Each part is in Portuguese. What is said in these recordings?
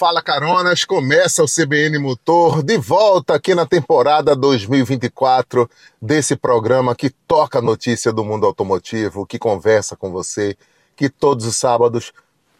Fala Caronas, começa o CBN Motor de volta aqui na temporada 2024 desse programa que toca a notícia do mundo automotivo, que conversa com você, que todos os sábados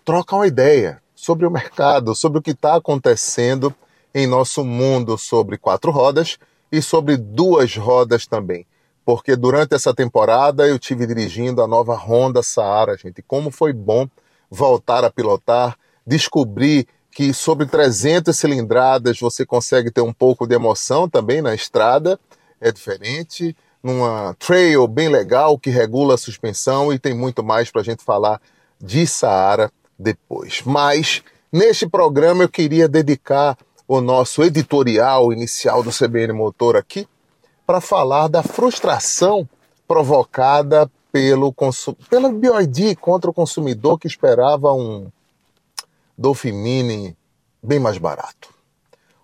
troca uma ideia sobre o mercado, sobre o que está acontecendo em nosso mundo sobre quatro rodas e sobre duas rodas também. Porque durante essa temporada eu tive dirigindo a nova Honda Saara, gente. Como foi bom voltar a pilotar, descobrir que sobre 300 cilindradas você consegue ter um pouco de emoção também na estrada, é diferente, numa trail bem legal que regula a suspensão e tem muito mais para a gente falar de Saara depois. Mas neste programa eu queria dedicar o nosso editorial inicial do CBN Motor aqui para falar da frustração provocada pelo pela BioID contra o consumidor que esperava um Dolphin Mini bem mais barato.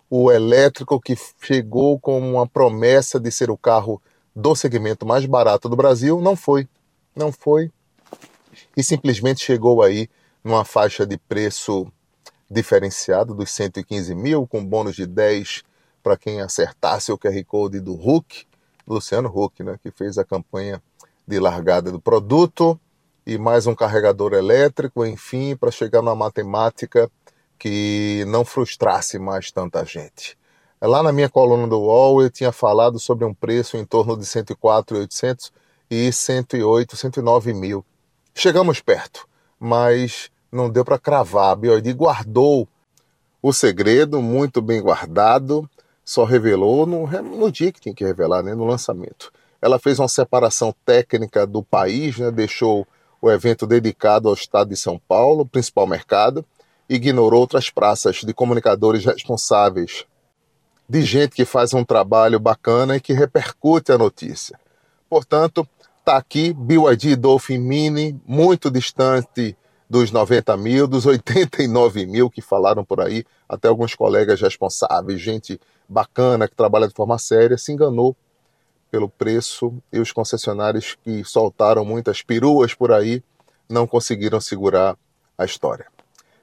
O elétrico que chegou com uma promessa de ser o carro do segmento mais barato do Brasil não foi. Não foi. E simplesmente chegou aí numa faixa de preço diferenciado dos 115 mil, com bônus de 10 para quem acertasse o QR Code do Huck, Luciano Huck, né, que fez a campanha de largada do produto, e mais um carregador elétrico, enfim, para chegar numa matemática que não frustrasse mais tanta gente. Lá na minha coluna do UOL eu tinha falado sobre um preço em torno de 104.800 e 108, 109 mil. Chegamos perto, mas não deu para cravar. A BioID guardou o segredo, muito bem guardado, só revelou no, no dia que tinha que revelar, né, no lançamento. Ela fez uma separação técnica do país, né, deixou o evento dedicado ao estado de São Paulo, principal mercado, ignorou outras praças de comunicadores responsáveis, de gente que faz um trabalho bacana e que repercute a notícia. Portanto, está aqui BYD Dolphin Mini, muito distante dos 90 mil, dos 89 mil que falaram por aí, até alguns colegas responsáveis, gente bacana que trabalha de forma séria, se enganou pelo preço e os concessionários que soltaram muitas peruas por aí não conseguiram segurar a história.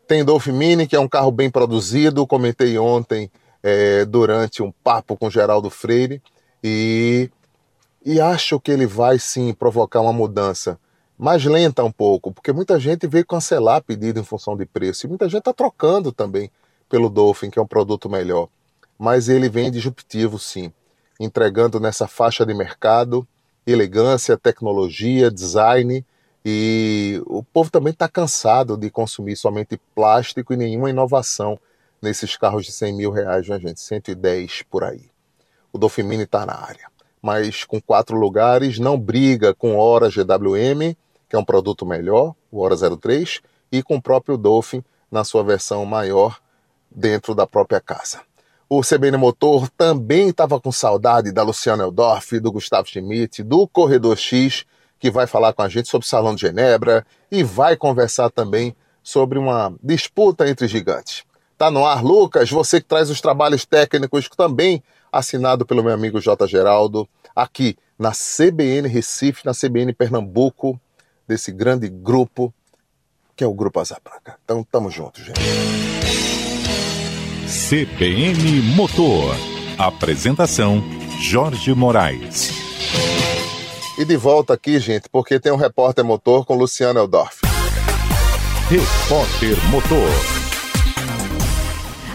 Tem Dolphin Mini, que é um carro bem produzido, comentei ontem é, durante um papo com Geraldo Freire, e, e acho que ele vai sim provocar uma mudança mais lenta um pouco, porque muita gente veio cancelar pedido em função de preço, e muita gente está trocando também pelo Dolphin, que é um produto melhor. Mas ele vem disruptivo sim, entregando nessa faixa de mercado elegância, tecnologia, design e o povo também está cansado de consumir somente plástico e nenhuma inovação nesses carros de 100 mil reais, né, gente? 110 por aí. O Dolphin está na área. Mas com quatro lugares, não briga com Hora GWM, que é um produto melhor, o Hora 03, e com o próprio Dolphin na sua versão maior dentro da própria casa. O CBN Motor também estava com saudade da Luciana Eldorf, do Gustavo Schmidt, do Corredor X, que vai falar com a gente sobre o Salão de Genebra e vai conversar também sobre uma disputa entre gigantes. Tá no ar, Lucas, você que traz os trabalhos técnicos também assinado pelo meu amigo J. Geraldo, aqui na CBN Recife, na CBN Pernambuco, desse grande grupo que é o Grupo Asa. Então, tamo junto, gente. CBN Motor. Apresentação Jorge Moraes. E de volta aqui, gente, porque tem um repórter motor com Luciano Eldorf. Repórter Motor.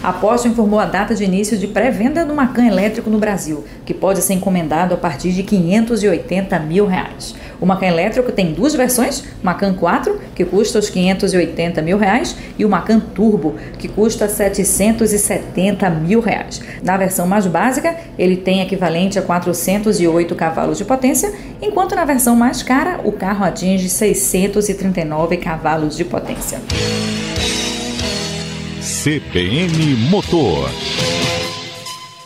A Porsche informou a data de início de pré-venda do Macan elétrico no Brasil, que pode ser encomendado a partir de 580 mil reais. O Macan elétrico tem duas versões, Macan 4, que custa os 580 mil reais, e o Macan Turbo, que custa 770 mil reais. Na versão mais básica, ele tem equivalente a 408 cavalos de potência, enquanto na versão mais cara, o carro atinge 639 cavalos de potência. CBN Motor.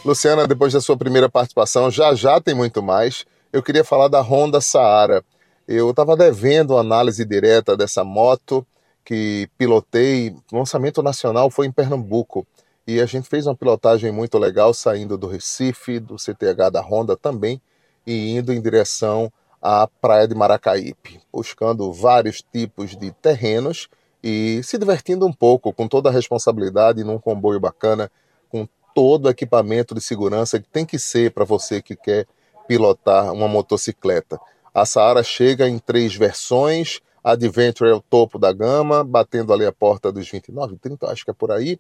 Luciana, depois da sua primeira participação, já já tem muito mais. Eu queria falar da Honda Saara. Eu estava devendo uma análise direta dessa moto que pilotei. O lançamento nacional foi em Pernambuco. E a gente fez uma pilotagem muito legal, saindo do Recife, do CTH da Honda também, e indo em direção à Praia de Maracaípe, buscando vários tipos de terrenos e se divertindo um pouco com toda a responsabilidade num comboio bacana, com todo o equipamento de segurança que tem que ser para você que quer pilotar uma motocicleta. A Saara chega em três versões. Adventure é o topo da gama, batendo ali a porta dos 29, 30, acho que é por aí,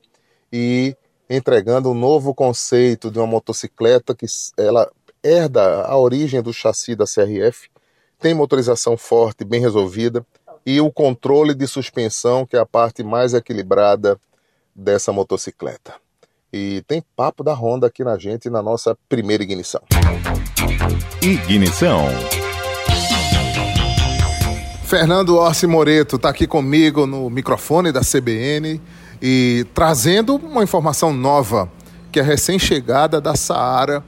e entregando um novo conceito de uma motocicleta que ela herda a origem do chassi da CRF, tem motorização forte, bem resolvida, e o controle de suspensão, que é a parte mais equilibrada dessa motocicleta. E tem papo da Honda aqui na gente na nossa primeira ignição. Ignição. Fernando Orsi Moreto está aqui comigo no microfone da CBN e trazendo uma informação nova, que é recém-chegada da Saara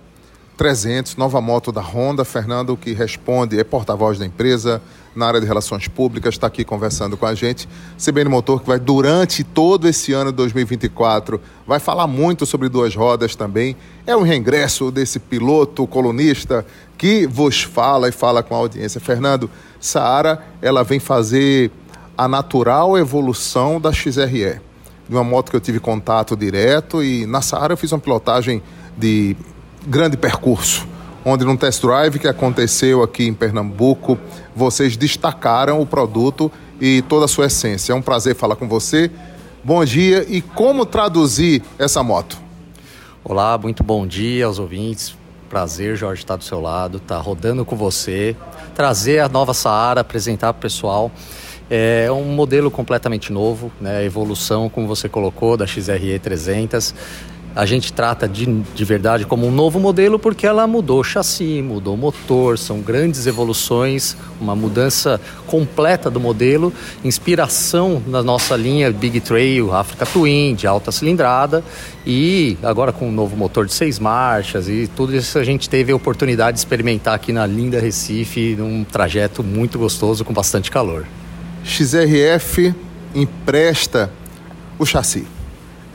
300, nova moto da Honda. Fernando, que responde, é porta-voz da empresa na área de relações públicas, está aqui conversando com a gente. CBN Motor, que vai durante todo esse ano de 2024, vai falar muito sobre duas rodas também. É um reingresso desse piloto colunista que vos fala e fala com a audiência. Fernando, Saara, ela vem fazer a natural evolução da XRE, de uma moto que eu tive contato direto e na Saara eu fiz uma pilotagem de grande percurso, onde num test drive que aconteceu aqui em Pernambuco, vocês destacaram o produto e toda a sua essência. É um prazer falar com você. Bom dia e como traduzir essa moto? Olá, muito bom dia aos ouvintes. Prazer, Jorge, estar do seu lado, estar rodando com você, trazer a nova Saara, apresentar para o pessoal. É um modelo completamente novo, né? A evolução, como você colocou, da XRE 300 a gente trata de, de verdade como um novo modelo porque ela mudou o chassi, mudou o motor, são grandes evoluções, uma mudança completa do modelo, inspiração na nossa linha Big Trail, Africa Twin, de alta cilindrada e agora com um novo motor de seis marchas e tudo isso a gente teve a oportunidade de experimentar aqui na linda Recife, num trajeto muito gostoso com bastante calor. XRF empresta o chassi.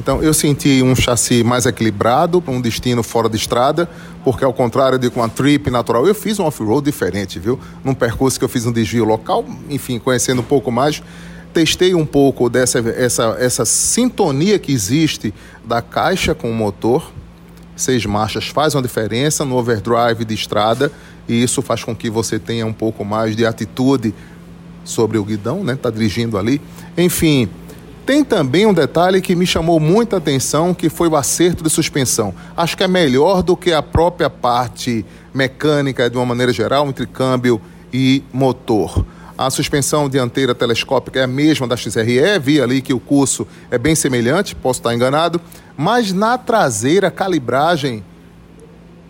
Então eu senti um chassi mais equilibrado para um destino fora de estrada, porque ao contrário de com a trip natural, eu fiz um off-road diferente, viu? Num percurso que eu fiz um desvio local, enfim, conhecendo um pouco mais, testei um pouco dessa essa, essa sintonia que existe da caixa com o motor. Seis marchas faz uma diferença no overdrive de estrada e isso faz com que você tenha um pouco mais de atitude sobre o guidão, né? Tá dirigindo ali. Enfim, tem também um detalhe que me chamou muita atenção, que foi o acerto de suspensão. Acho que é melhor do que a própria parte mecânica de uma maneira geral, entre câmbio e motor. A suspensão dianteira telescópica é a mesma da XRE, vi ali que o curso é bem semelhante, posso estar enganado, mas na traseira a calibragem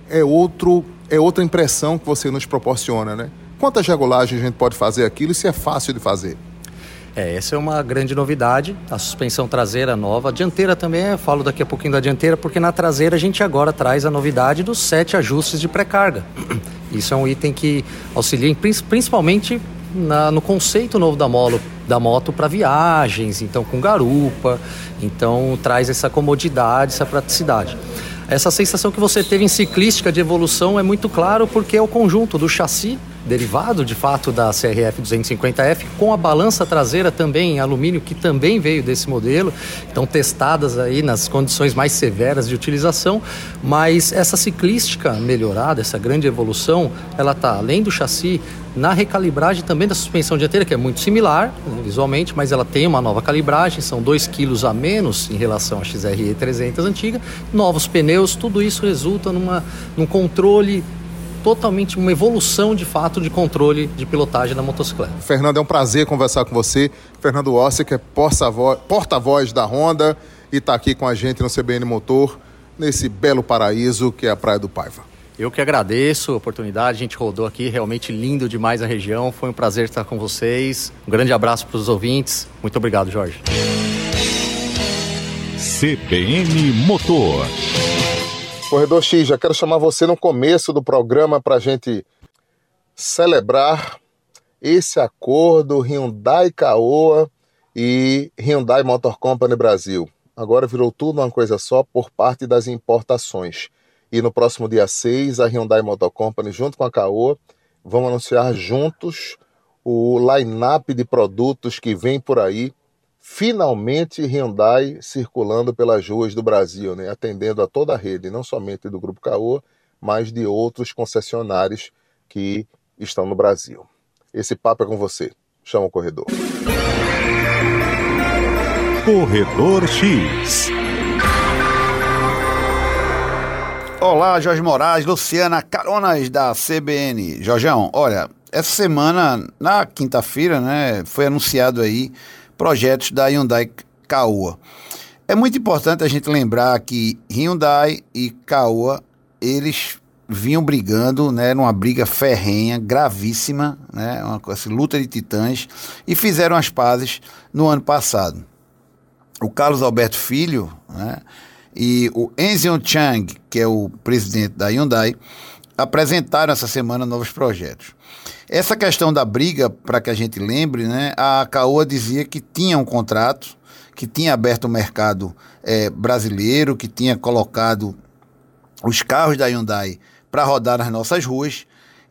é outro é outra impressão que você nos proporciona, né? Quantas regulagens a gente pode fazer aquilo e se é fácil de fazer? É, essa é uma grande novidade, a suspensão traseira nova. A dianteira também, eu falo daqui a pouquinho da dianteira, porque na traseira a gente agora traz a novidade dos sete ajustes de pré-carga. Isso é um item que auxilia principalmente na, no conceito novo da, molo, da moto para viagens, então com garupa, então traz essa comodidade, essa praticidade. Essa sensação que você teve em ciclística de evolução é muito claro porque é o conjunto do chassi derivado de fato da CRF 250F, com a balança traseira também em alumínio, que também veio desse modelo, estão testadas aí nas condições mais severas de utilização, mas essa ciclística melhorada, essa grande evolução, ela está além do chassi, na recalibragem também da suspensão dianteira, que é muito similar né, visualmente, mas ela tem uma nova calibragem, são 2 kg a menos em relação à XRE 300 antiga, novos pneus, tudo isso resulta numa, num controle totalmente uma evolução de fato de controle de pilotagem da motocicleta. Fernando, é um prazer conversar com você. Fernando Ossi, que é porta-voz da Honda e está aqui com a gente no CBN Motor, nesse belo paraíso que é a Praia do Paiva. Eu que agradeço a oportunidade, a gente rodou aqui, realmente lindo demais a região. Foi um prazer estar com vocês. Um grande abraço para os ouvintes. Muito obrigado, Jorge. CBN Motor. Corredor X, já quero chamar você no começo do programa para a gente celebrar esse acordo Hyundai Caoa e Hyundai Motor Company Brasil. Agora virou tudo uma coisa só por parte das importações. E no próximo dia 6, a Hyundai Motor Company, junto com a Caoa, vão anunciar juntos o line-up de produtos que vem por aí finalmente Hyundai circulando pelas ruas do Brasil, né? atendendo a toda a rede, não somente do Grupo Caoa, mas de outros concessionários que estão no Brasil. Esse papo é com você. Chama o corredor. Corredor X. Olá, Jorge Moraes, Luciana, caronas da CBN. Jorgeão, olha, essa semana, na quinta-feira, né, foi anunciado aí projetos da Hyundai Caoa. É muito importante a gente lembrar que Hyundai e Caoa, eles vinham brigando, né, numa briga ferrenha, gravíssima, né, uma assim, luta de titãs, e fizeram as pazes no ano passado. O Carlos Alberto Filho, né, e o Enzion Chang, que é o presidente da Hyundai, apresentaram essa semana novos projetos. Essa questão da briga, para que a gente lembre, né, a Caoa dizia que tinha um contrato, que tinha aberto o mercado é, brasileiro, que tinha colocado os carros da Hyundai para rodar nas nossas ruas,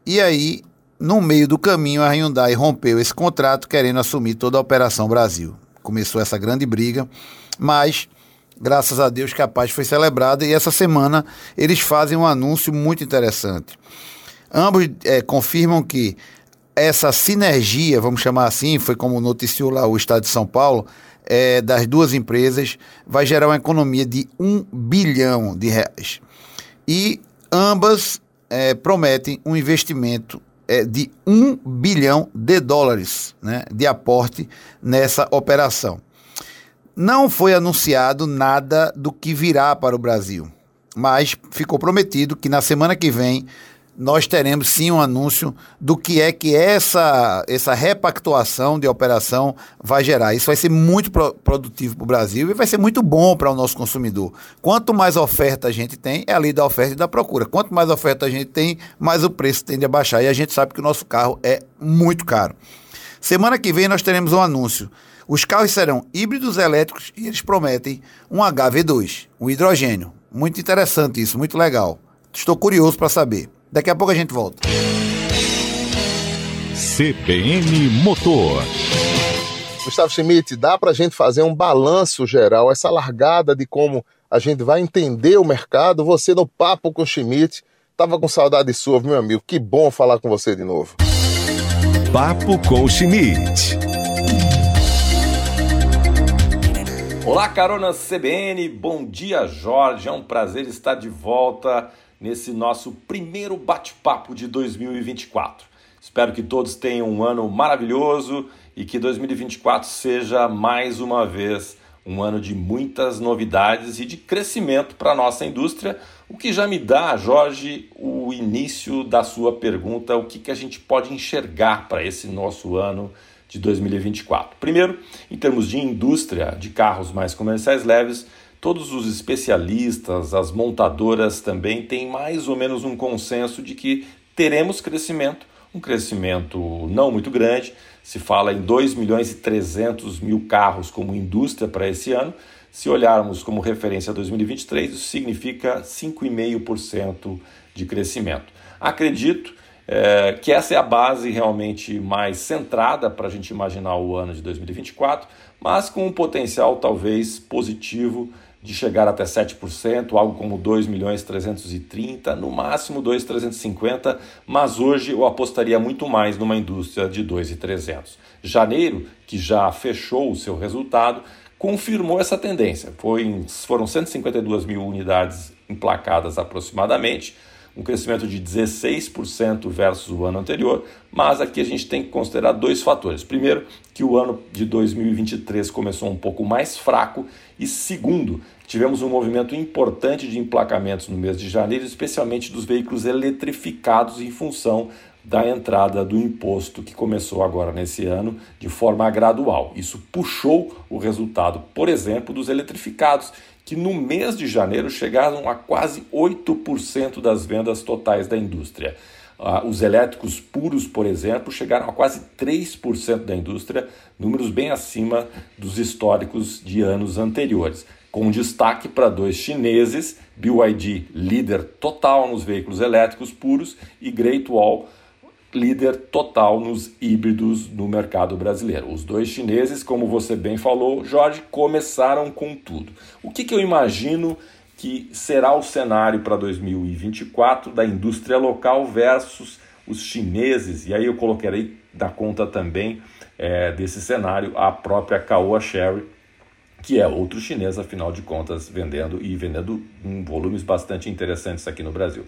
e aí, no meio do caminho, a Hyundai rompeu esse contrato, querendo assumir toda a Operação Brasil. Começou essa grande briga, mas graças a Deus que a paz foi celebrada e essa semana eles fazem um anúncio muito interessante. Ambos é, confirmam que essa sinergia, vamos chamar assim, foi como noticiou lá o Estado de São Paulo, é, das duas empresas, vai gerar uma economia de um bilhão de reais. E ambas é, prometem um investimento é, de um bilhão de dólares né, de aporte nessa operação. Não foi anunciado nada do que virá para o Brasil, mas ficou prometido que na semana que vem nós teremos sim um anúncio do que é que essa, essa repactuação de operação vai gerar. Isso vai ser muito pro, produtivo para o Brasil e vai ser muito bom para o nosso consumidor. Quanto mais oferta a gente tem, é a lei da oferta e da procura. Quanto mais oferta a gente tem, mais o preço tende a baixar. E a gente sabe que o nosso carro é muito caro. Semana que vem nós teremos um anúncio os carros serão híbridos elétricos e eles prometem um HV2, um hidrogênio. Muito interessante isso, muito legal. Estou curioso para saber. Daqui a pouco a gente volta. CBN Motor. Gustavo Schmidt, dá para a gente fazer um balanço geral, essa largada de como a gente vai entender o mercado. Você no Papo com o Schmidt, tava com saudade sua, meu amigo. Que bom falar com você de novo. Papo com o Schmidt. Olá, carona CBN, bom dia Jorge, é um prazer estar de volta nesse nosso primeiro bate-papo de 2024. Espero que todos tenham um ano maravilhoso e que 2024 seja mais uma vez um ano de muitas novidades e de crescimento para a nossa indústria, o que já me dá, Jorge, o início da sua pergunta, o que, que a gente pode enxergar para esse nosso ano de 2024. Primeiro, em termos de indústria de carros mais comerciais leves, todos os especialistas, as montadoras também têm mais ou menos um consenso de que teremos crescimento, um crescimento não muito grande, se fala em 2 milhões e 300 mil carros como indústria para esse ano. Se olharmos como referência a 2023, isso significa 5,5% de crescimento. Acredito é, que essa é a base realmente mais centrada para a gente imaginar o ano de 2024, mas com um potencial talvez positivo de chegar até 7%, algo como 2 milhões 330, no máximo 2,350, mas hoje eu apostaria muito mais numa indústria de 2,300. Janeiro, que já fechou o seu resultado, confirmou essa tendência. Foi, foram 152 mil unidades emplacadas aproximadamente, um crescimento de 16% versus o ano anterior, mas aqui a gente tem que considerar dois fatores. Primeiro, que o ano de 2023 começou um pouco mais fraco, e segundo, tivemos um movimento importante de emplacamentos no mês de janeiro, especialmente dos veículos eletrificados em função da entrada do imposto que começou agora nesse ano de forma gradual. Isso puxou o resultado, por exemplo, dos eletrificados, que no mês de janeiro chegaram a quase 8% das vendas totais da indústria. Uh, os elétricos puros, por exemplo, chegaram a quase 3% da indústria, números bem acima dos históricos de anos anteriores. Com destaque para dois chineses, BYD líder total nos veículos elétricos puros e Great Wall líder total nos híbridos no mercado brasileiro. Os dois chineses, como você bem falou, Jorge, começaram com tudo. O que, que eu imagino que será o cenário para 2024 da indústria local versus os chineses? E aí eu colocarei da conta também é, desse cenário a própria Caoa Sherry, que é outro chinês, afinal de contas, vendendo e vendendo em volumes bastante interessantes aqui no Brasil.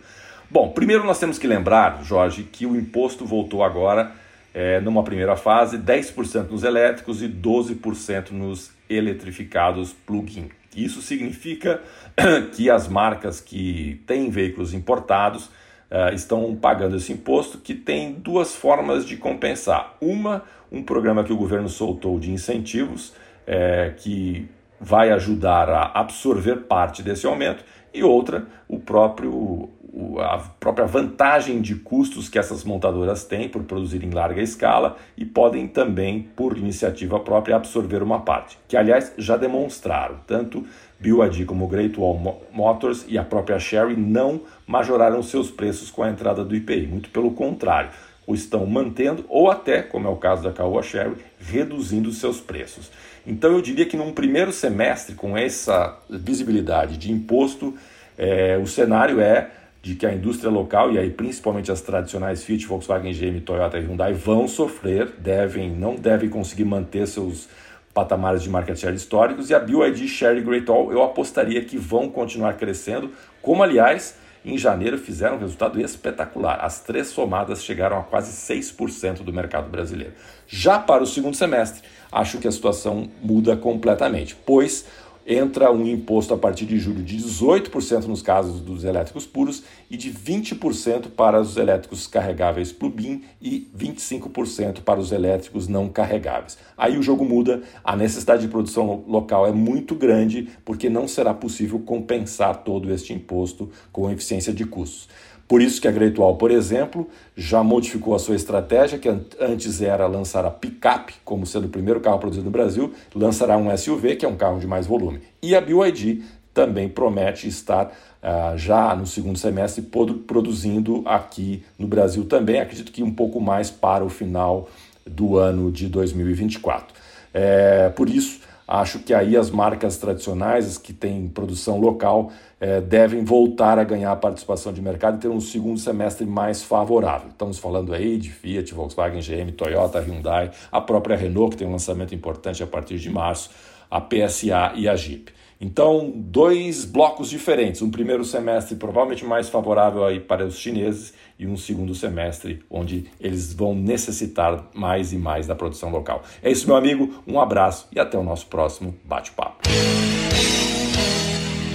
Bom, primeiro nós temos que lembrar, Jorge, que o imposto voltou agora, é, numa primeira fase, 10% nos elétricos e 12% nos eletrificados plug-in. Isso significa que as marcas que têm veículos importados uh, estão pagando esse imposto, que tem duas formas de compensar. Uma, um programa que o governo soltou de incentivos, é, que vai ajudar a absorver parte desse aumento, e outra, o próprio a própria vantagem de custos que essas montadoras têm por produzir em larga escala e podem também, por iniciativa própria, absorver uma parte, que aliás já demonstraram. Tanto BYD como Great Wall Motors e a própria Sherry não majoraram seus preços com a entrada do IPI, muito pelo contrário, o estão mantendo ou até, como é o caso da Caoa Sherry, reduzindo seus preços. Então eu diria que num primeiro semestre, com essa visibilidade de imposto, é, o cenário é de que a indústria local, e aí principalmente as tradicionais Fiat, Volkswagen, GM, Toyota e Hyundai, vão sofrer, devem, não devem conseguir manter seus patamares de market share históricos, e a BYD, Sherry Great All, eu apostaria que vão continuar crescendo, como aliás, em janeiro fizeram um resultado espetacular. As três somadas chegaram a quase 6% do mercado brasileiro. Já para o segundo semestre, acho que a situação muda completamente, pois entra um imposto a partir de julho de 18% nos casos dos elétricos puros e de 20% para os elétricos carregáveis plug-in e 25% para os elétricos não carregáveis. Aí o jogo muda, a necessidade de produção local é muito grande porque não será possível compensar todo este imposto com eficiência de custos. Por isso que a Greatual, por exemplo, já modificou a sua estratégia, que antes era lançar a picape, como sendo o primeiro carro produzido no Brasil, lançará um SUV, que é um carro de mais volume. E a BYD também promete estar uh, já no segundo semestre produzindo aqui no Brasil também, acredito que um pouco mais para o final do ano de 2024. É, por isso, Acho que aí as marcas tradicionais, as que têm produção local, eh, devem voltar a ganhar participação de mercado e ter um segundo semestre mais favorável. Estamos falando aí de Fiat, Volkswagen, GM, Toyota, Hyundai, a própria Renault, que tem um lançamento importante a partir de março, a PSA e a Jeep. Então, dois blocos diferentes. Um primeiro semestre provavelmente mais favorável aí para os chineses e um segundo semestre onde eles vão necessitar mais e mais da produção local. É isso, meu amigo. Um abraço e até o nosso próximo bate-papo.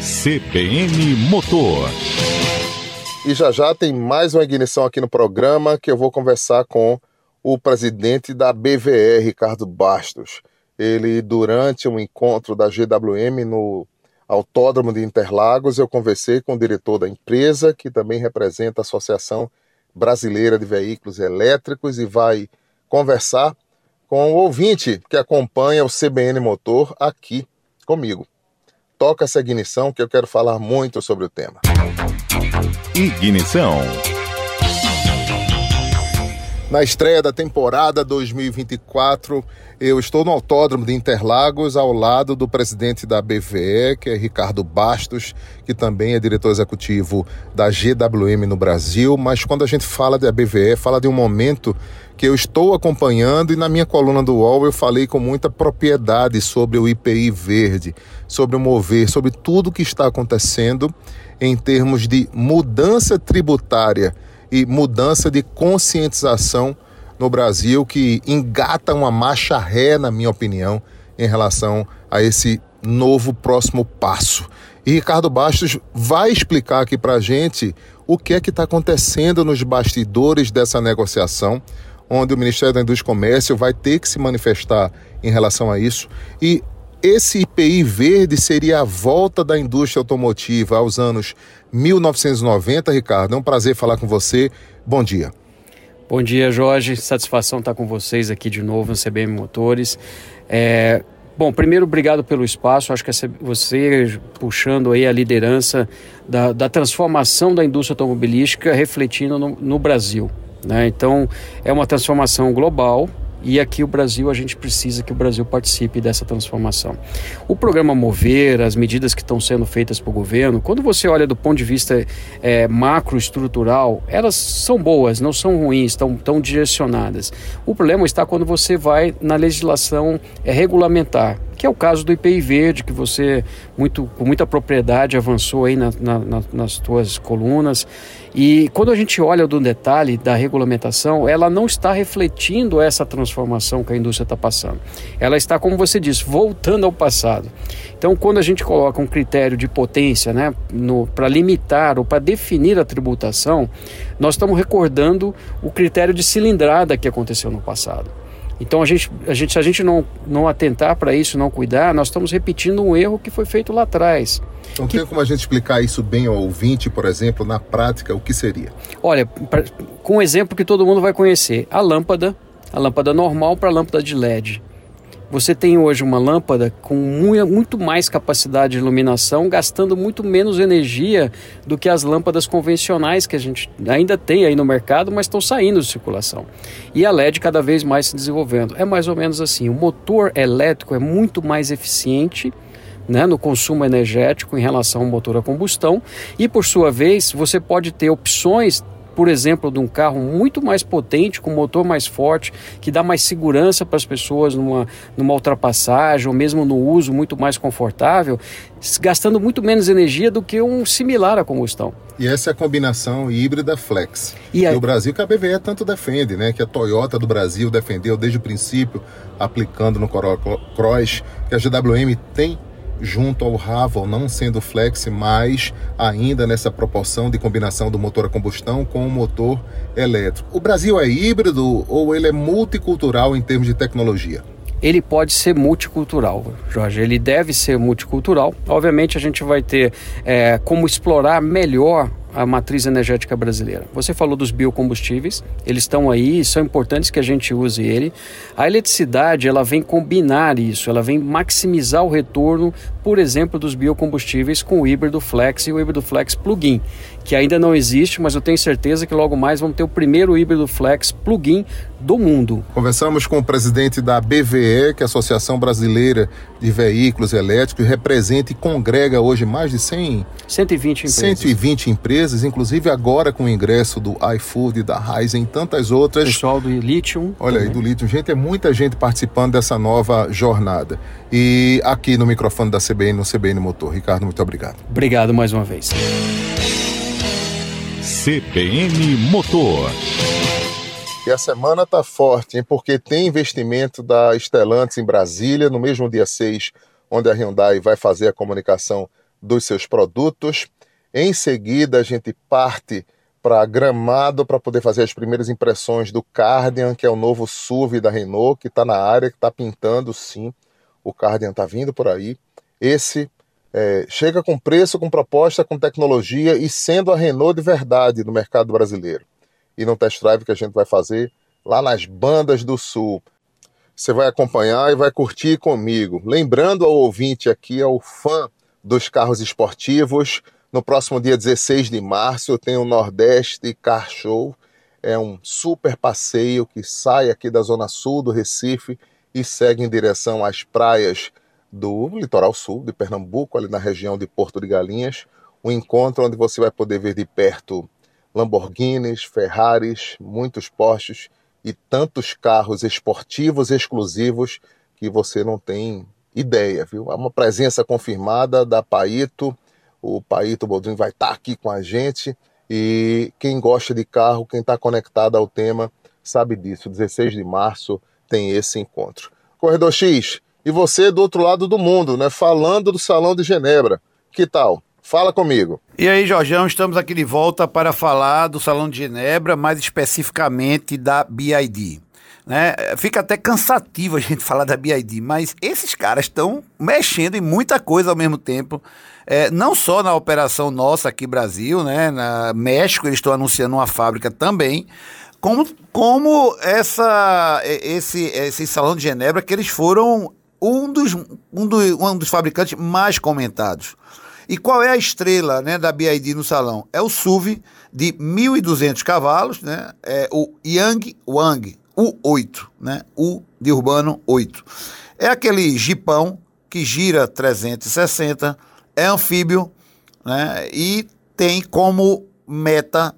CBN Motor. E já já tem mais uma ignição aqui no programa que eu vou conversar com o presidente da BVE, Ricardo Bastos. Ele, durante um encontro da GWM no Autódromo de Interlagos, eu conversei com o diretor da empresa, que também representa a Associação Brasileira de Veículos Elétricos, e vai conversar com o ouvinte que acompanha o CBN Motor aqui comigo. Toca essa ignição que eu quero falar muito sobre o tema. Ignição. Na estreia da temporada 2024, eu estou no Autódromo de Interlagos, ao lado do presidente da BVE, que é Ricardo Bastos, que também é diretor executivo da GWM no Brasil. Mas quando a gente fala da BVE, fala de um momento que eu estou acompanhando e na minha coluna do UOL eu falei com muita propriedade sobre o IPI verde, sobre o mover, sobre tudo que está acontecendo em termos de mudança tributária e mudança de conscientização no Brasil que engata uma marcha ré, na minha opinião, em relação a esse novo próximo passo. E Ricardo Bastos vai explicar aqui para a gente o que é que está acontecendo nos bastidores dessa negociação, onde o Ministério da Indústria e Comércio vai ter que se manifestar em relação a isso. E esse IPI verde seria a volta da indústria automotiva aos anos 1990, Ricardo. É um prazer falar com você. Bom dia. Bom dia, Jorge. Satisfação estar com vocês aqui de novo no CBM Motores. É, bom, primeiro, obrigado pelo espaço. Acho que você puxando aí a liderança da, da transformação da indústria automobilística refletindo no, no Brasil. Né? Então, é uma transformação global e aqui o Brasil, a gente precisa que o Brasil participe dessa transformação. O programa Mover, as medidas que estão sendo feitas pelo governo, quando você olha do ponto de vista é, macroestrutural, elas são boas, não são ruins, estão tão direcionadas. O problema está quando você vai na legislação é, regulamentar que é o caso do IPI verde, que você muito, com muita propriedade avançou aí na, na, nas suas colunas. E quando a gente olha do detalhe da regulamentação, ela não está refletindo essa transformação que a indústria está passando. Ela está, como você disse, voltando ao passado. Então, quando a gente coloca um critério de potência né, para limitar ou para definir a tributação, nós estamos recordando o critério de cilindrada que aconteceu no passado. Então, a gente, a gente, se a gente não, não atentar para isso, não cuidar, nós estamos repetindo um erro que foi feito lá atrás. Não que... tem como a gente explicar isso bem ao ouvinte, por exemplo, na prática, o que seria? Olha, pra, com um exemplo que todo mundo vai conhecer: a lâmpada, a lâmpada normal para a lâmpada de LED. Você tem hoje uma lâmpada com muito mais capacidade de iluminação, gastando muito menos energia do que as lâmpadas convencionais que a gente ainda tem aí no mercado, mas estão saindo de circulação. E a LED cada vez mais se desenvolvendo. É mais ou menos assim: o motor elétrico é muito mais eficiente. Né, no consumo energético em relação ao motor a combustão, e por sua vez você pode ter opções por exemplo, de um carro muito mais potente, com motor mais forte, que dá mais segurança para as pessoas numa, numa ultrapassagem ou mesmo no uso muito mais confortável, gastando muito menos energia do que um similar à combustão. E essa é a combinação híbrida flex. E a... o Brasil que a BVE tanto defende, né? Que a Toyota do Brasil defendeu desde o princípio, aplicando no Corolla Cross, que a GWM tem junto ao Ravel, não sendo flex, mas ainda nessa proporção de combinação do motor a combustão com o motor elétrico. O Brasil é híbrido ou ele é multicultural em termos de tecnologia? ele pode ser multicultural, Jorge. Ele deve ser multicultural. Obviamente, a gente vai ter é, como explorar melhor a matriz energética brasileira. Você falou dos biocombustíveis, eles estão aí, são importantes que a gente use ele. A eletricidade, ela vem combinar isso, ela vem maximizar o retorno, por exemplo, dos biocombustíveis com o híbrido flex e o híbrido flex plug-in, que ainda não existe, mas eu tenho certeza que logo mais vamos ter o primeiro híbrido flex plug-in do mundo. Conversamos com o presidente da BVE, que é a Associação Brasileira de Veículos Elétricos, representa e congrega hoje mais de 100 120 empresas. 120 empresas, inclusive agora com o ingresso do iFood, da Ryzen e tantas outras. Pessoal do Lithium. Olha também. aí, do Lithium. Gente, é muita gente participando dessa nova jornada. E aqui no microfone da CBN, no CBN Motor. Ricardo, muito obrigado. Obrigado mais uma vez. CBN Motor. E a semana está forte, hein? porque tem investimento da Stellantis em Brasília, no mesmo dia 6, onde a Hyundai vai fazer a comunicação dos seus produtos. Em seguida, a gente parte para Gramado para poder fazer as primeiras impressões do Cardian, que é o novo SUV da Renault, que está na área, que está pintando sim. O Cardian está vindo por aí. Esse é, chega com preço, com proposta, com tecnologia e sendo a Renault de verdade no mercado brasileiro. E no test drive que a gente vai fazer lá nas bandas do Sul. Você vai acompanhar e vai curtir comigo. Lembrando ao ouvinte aqui, ao fã dos carros esportivos. No próximo dia 16 de março tem o Nordeste Car Show. É um super passeio que sai aqui da zona sul do Recife e segue em direção às praias do litoral sul de Pernambuco, ali na região de Porto de Galinhas. Um encontro onde você vai poder ver de perto Lamborghinis, Ferraris, muitos Porsches e tantos carros esportivos exclusivos que você não tem ideia, viu? Há uma presença confirmada da Paito, o Paito Boldrin vai estar tá aqui com a gente e quem gosta de carro, quem está conectado ao tema, sabe disso. 16 de março tem esse encontro. Corredor X, e você do outro lado do mundo, né? Falando do Salão de Genebra. Que tal? Fala comigo. E aí, Jorgão, estamos aqui de volta para falar do Salão de Genebra, mais especificamente da BID. Né? Fica até cansativo a gente falar da BID, mas esses caras estão mexendo em muita coisa ao mesmo tempo. É, não só na operação nossa aqui Brasil, né? Na México eles estão anunciando uma fábrica também, como, como essa, esse, esse salão de Genebra que eles foram um dos, um, do, um dos fabricantes mais comentados. E qual é a estrela né, da BID no salão? É o SUV de 1.200 cavalos, né? É o Yang Wang U8, né? U de urbano 8. É aquele jipão que gira 360, é anfíbio, né? E tem como meta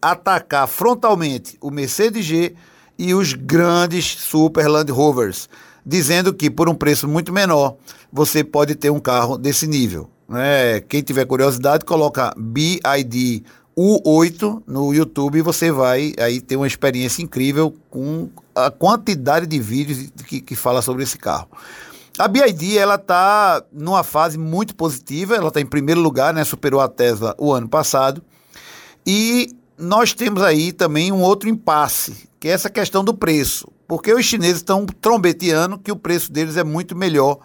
atacar frontalmente o Mercedes G e os grandes Super Land Rovers, dizendo que por um preço muito menor você pode ter um carro desse nível. Né? Quem tiver curiosidade, coloca BID U8 no YouTube e você vai aí ter uma experiência incrível com a quantidade de vídeos que, que fala sobre esse carro. A BID ela está numa fase muito positiva, ela está em primeiro lugar, né? Superou a Tesla o ano passado. E nós temos aí também um outro impasse, que é essa questão do preço. Porque os chineses estão trombeteando que o preço deles é muito melhor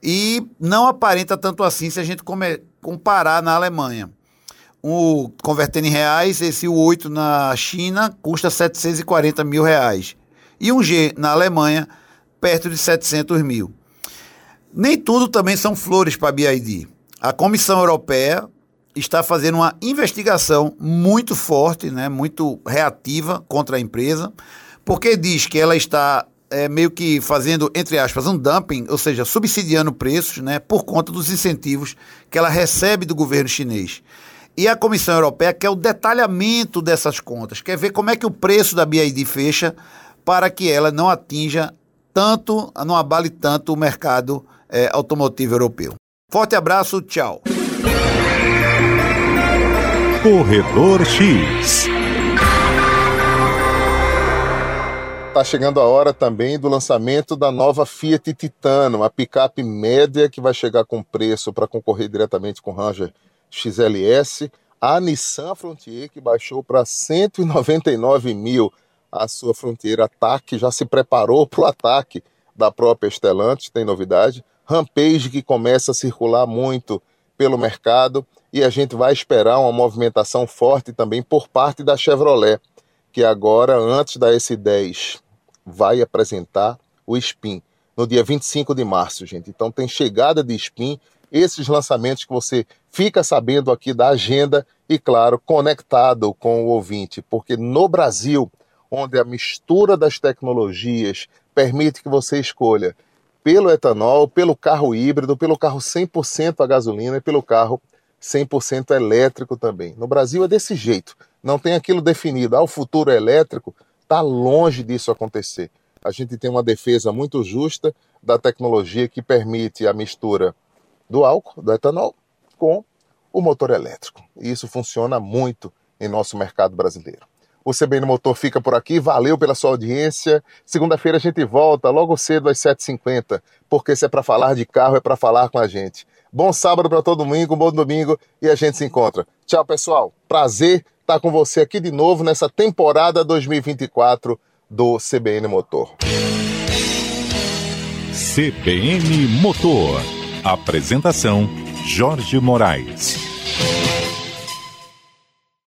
e não aparenta tanto assim se a gente comparar na Alemanha. O, convertendo em reais, esse U8 na China custa 740 mil reais. E um G na Alemanha, perto de 700 mil. Nem tudo também são flores para a BID. A Comissão Europeia está fazendo uma investigação muito forte, né, muito reativa contra a empresa, porque diz que ela está é, meio que fazendo, entre aspas, um dumping, ou seja, subsidiando preços né, por conta dos incentivos que ela recebe do governo chinês. E a Comissão Europeia quer o detalhamento dessas contas, quer ver como é que o preço da BID fecha para que ela não atinja tanto, não abale tanto o mercado é, automotivo europeu. Forte abraço, tchau. Corredor X. Está chegando a hora também do lançamento da nova Fiat Titano, uma picape média que vai chegar com preço para concorrer diretamente com o Ranger XLS. A Nissan Frontier que baixou para 199 mil a sua Frontier Ataque, já se preparou para o ataque da própria Stellantis, tem novidade. Rampage que começa a circular muito pelo mercado e a gente vai esperar uma movimentação forte também por parte da Chevrolet, que agora, antes da S10, vai apresentar o Spin no dia 25 de março, gente. Então tem chegada de Spin, esses lançamentos que você fica sabendo aqui da agenda e, claro, conectado com o ouvinte, porque no Brasil, onde a mistura das tecnologias permite que você escolha pelo etanol, pelo carro híbrido, pelo carro 100% a gasolina e pelo carro 100% elétrico também. No Brasil é desse jeito, não tem aquilo definido. Ah, o futuro elétrico está longe disso acontecer. A gente tem uma defesa muito justa da tecnologia que permite a mistura do álcool, do etanol, com o motor elétrico. E isso funciona muito em nosso mercado brasileiro. O CBN Motor fica por aqui. Valeu pela sua audiência. Segunda-feira a gente volta logo cedo às 7h50, porque se é para falar de carro, é para falar com a gente. Bom sábado para todo mundo, bom domingo e a gente se encontra. Tchau, pessoal. Prazer estar com você aqui de novo nessa temporada 2024 do CBN Motor. CBN Motor. Apresentação: Jorge Moraes.